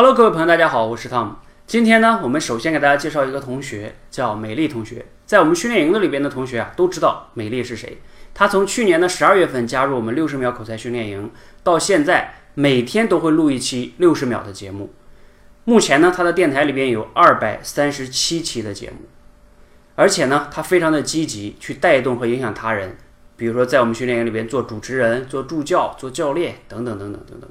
Hello，各位朋友，大家好，我是 Tom。今天呢，我们首先给大家介绍一个同学，叫美丽同学。在我们训练营的里边的同学啊，都知道美丽是谁。她从去年的十二月份加入我们六十秒口才训练营，到现在每天都会录一期六十秒的节目。目前呢，她的电台里边有二百三十七期的节目，而且呢，她非常的积极，去带动和影响他人。比如说，在我们训练营里边做主持人、做助教、做教练等等等等等等。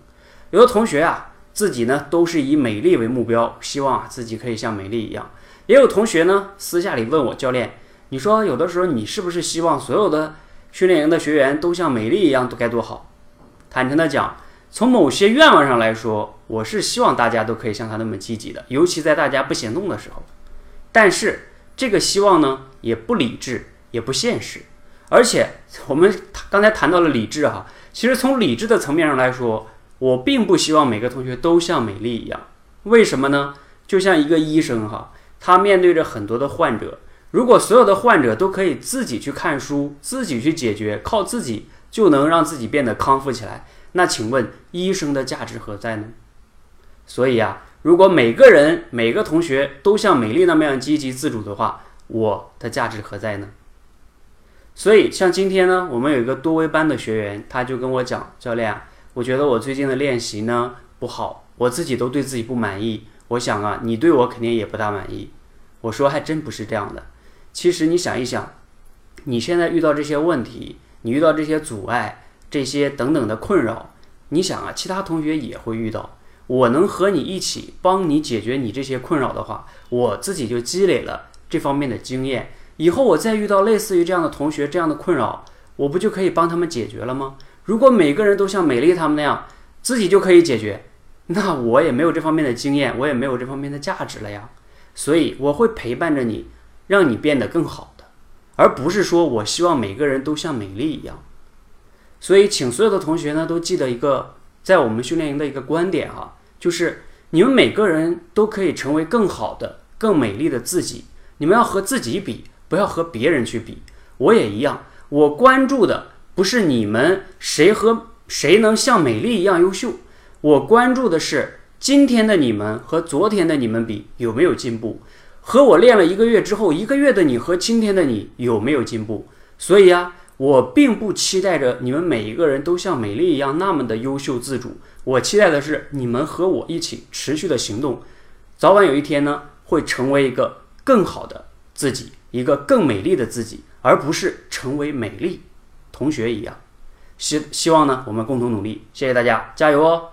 有的同学啊。自己呢都是以美丽为目标，希望啊自己可以像美丽一样。也有同学呢私下里问我教练，你说有的时候你是不是希望所有的训练营的学员都像美丽一样，都该多好？坦诚的讲，从某些愿望上来说，我是希望大家都可以像他那么积极的，尤其在大家不行动的时候。但是这个希望呢也不理智，也不现实。而且我们刚才谈到了理智哈，其实从理智的层面上来说。我并不希望每个同学都像美丽一样，为什么呢？就像一个医生哈，他面对着很多的患者，如果所有的患者都可以自己去看书，自己去解决，靠自己就能让自己变得康复起来，那请问医生的价值何在呢？所以啊，如果每个人每个同学都像美丽那么样积极自主的话，我的价值何在呢？所以像今天呢，我们有一个多维班的学员，他就跟我讲，教练。我觉得我最近的练习呢不好，我自己都对自己不满意。我想啊，你对我肯定也不大满意。我说还真不是这样的。其实你想一想，你现在遇到这些问题，你遇到这些阻碍，这些等等的困扰，你想啊，其他同学也会遇到。我能和你一起帮你解决你这些困扰的话，我自己就积累了这方面的经验。以后我再遇到类似于这样的同学这样的困扰，我不就可以帮他们解决了吗？如果每个人都像美丽他们那样，自己就可以解决，那我也没有这方面的经验，我也没有这方面的价值了呀。所以我会陪伴着你，让你变得更好的，而不是说我希望每个人都像美丽一样。所以，请所有的同学呢都记得一个在我们训练营的一个观点哈，就是你们每个人都可以成为更好的、更美丽的自己。你们要和自己比，不要和别人去比。我也一样，我关注的。不是你们谁和谁能像美丽一样优秀，我关注的是今天的你们和昨天的你们比有没有进步，和我练了一个月之后，一个月的你和今天的你有没有进步。所以啊，我并不期待着你们每一个人都像美丽一样那么的优秀自主，我期待的是你们和我一起持续的行动，早晚有一天呢，会成为一个更好的自己，一个更美丽的自己，而不是成为美丽。同学一样，希希望呢，我们共同努力。谢谢大家，加油哦！